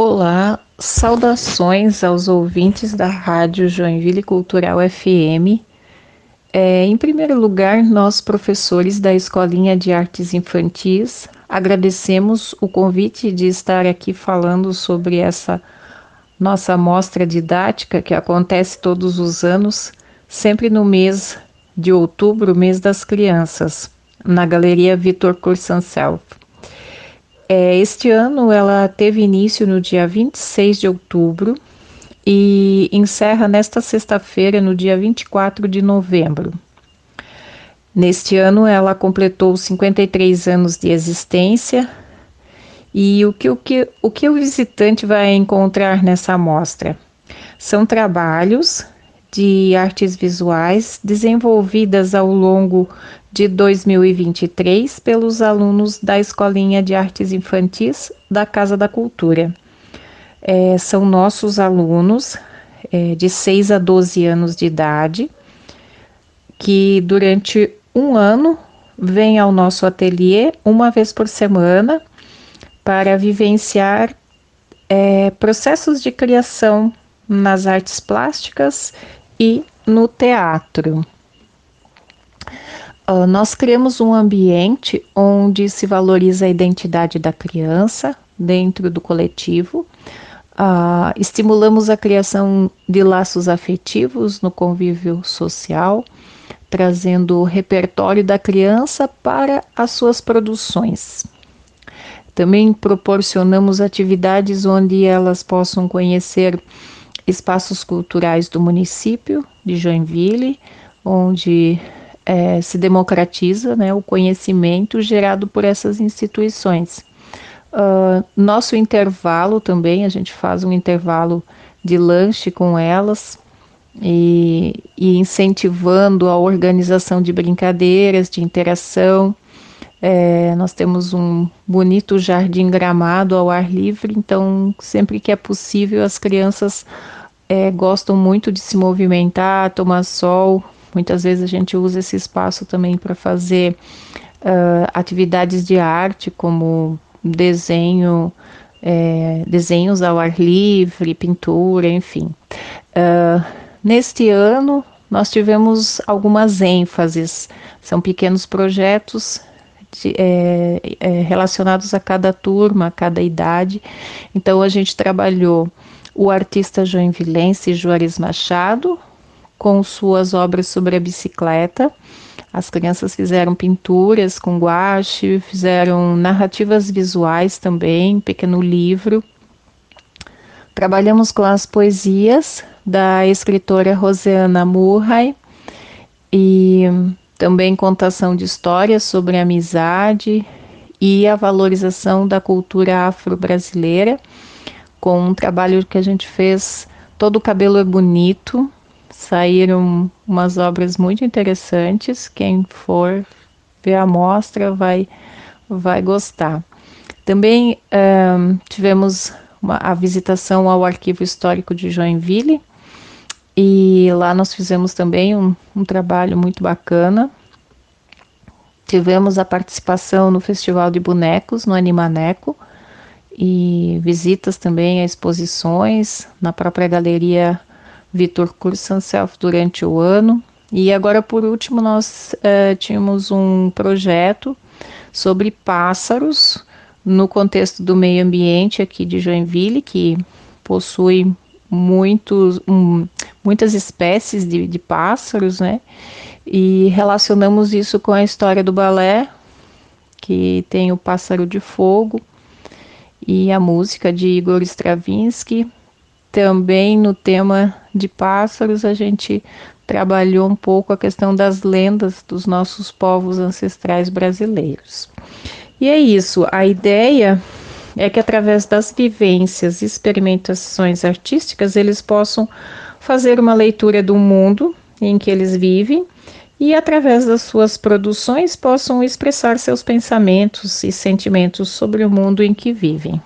Olá, saudações aos ouvintes da Rádio Joinville Cultural FM. É, em primeiro lugar, nós, professores da Escolinha de Artes Infantis, agradecemos o convite de estar aqui falando sobre essa nossa mostra didática que acontece todos os anos, sempre no mês de outubro, mês das crianças, na Galeria Vitor Cursancel. É, este ano ela teve início no dia 26 de outubro e encerra nesta sexta-feira, no dia 24 de novembro. Neste ano ela completou 53 anos de existência e o que o, que, o, que o visitante vai encontrar nessa amostra? São trabalhos de artes visuais desenvolvidas ao longo de 2023 pelos alunos da Escolinha de Artes Infantis da Casa da Cultura. É, são nossos alunos é, de 6 a 12 anos de idade que durante um ano vêm ao nosso ateliê uma vez por semana para vivenciar é, processos de criação nas artes plásticas e no teatro. Uh, nós criamos um ambiente onde se valoriza a identidade da criança dentro do coletivo, uh, estimulamos a criação de laços afetivos no convívio social, trazendo o repertório da criança para as suas produções. Também proporcionamos atividades onde elas possam conhecer espaços culturais do município de Joinville, onde é, se democratiza né, o conhecimento gerado por essas instituições. Uh, nosso intervalo também, a gente faz um intervalo de lanche com elas e, e incentivando a organização de brincadeiras, de interação. É, nós temos um bonito jardim gramado ao ar livre, então sempre que é possível as crianças é, gostam muito de se movimentar, tomar sol. Muitas vezes a gente usa esse espaço também para fazer uh, atividades de arte, como desenho, é, desenhos ao ar livre, pintura, enfim. Uh, neste ano, nós tivemos algumas ênfases, são pequenos projetos de, é, é, relacionados a cada turma, a cada idade. Então, a gente trabalhou o artista joinvilense Juarez Machado, com suas obras sobre a bicicleta. As crianças fizeram pinturas com guache, fizeram narrativas visuais também, pequeno livro. Trabalhamos com as poesias da escritora Rosiana Murray e também contação de histórias sobre amizade e a valorização da cultura afro-brasileira com um trabalho que a gente fez. Todo o cabelo é bonito, saíram umas obras muito interessantes. Quem for ver a mostra vai, vai gostar. Também um, tivemos uma, a visitação ao Arquivo Histórico de Joinville e lá nós fizemos também um, um trabalho muito bacana. Tivemos a participação no Festival de Bonecos, no Animaneco, e visitas também a exposições na própria galeria Vitor Kursanself durante o ano. E agora, por último, nós uh, tínhamos um projeto sobre pássaros no contexto do meio ambiente aqui de Joinville, que possui muitos, um, muitas espécies de, de pássaros, né? E relacionamos isso com a história do balé, que tem o pássaro de fogo, e a música de Igor Stravinsky. Também no tema de pássaros, a gente trabalhou um pouco a questão das lendas dos nossos povos ancestrais brasileiros. E é isso, a ideia é que através das vivências e experimentações artísticas eles possam fazer uma leitura do mundo em que eles vivem e, através das suas produções, possam expressar seus pensamentos e sentimentos sobre o mundo em que vivem.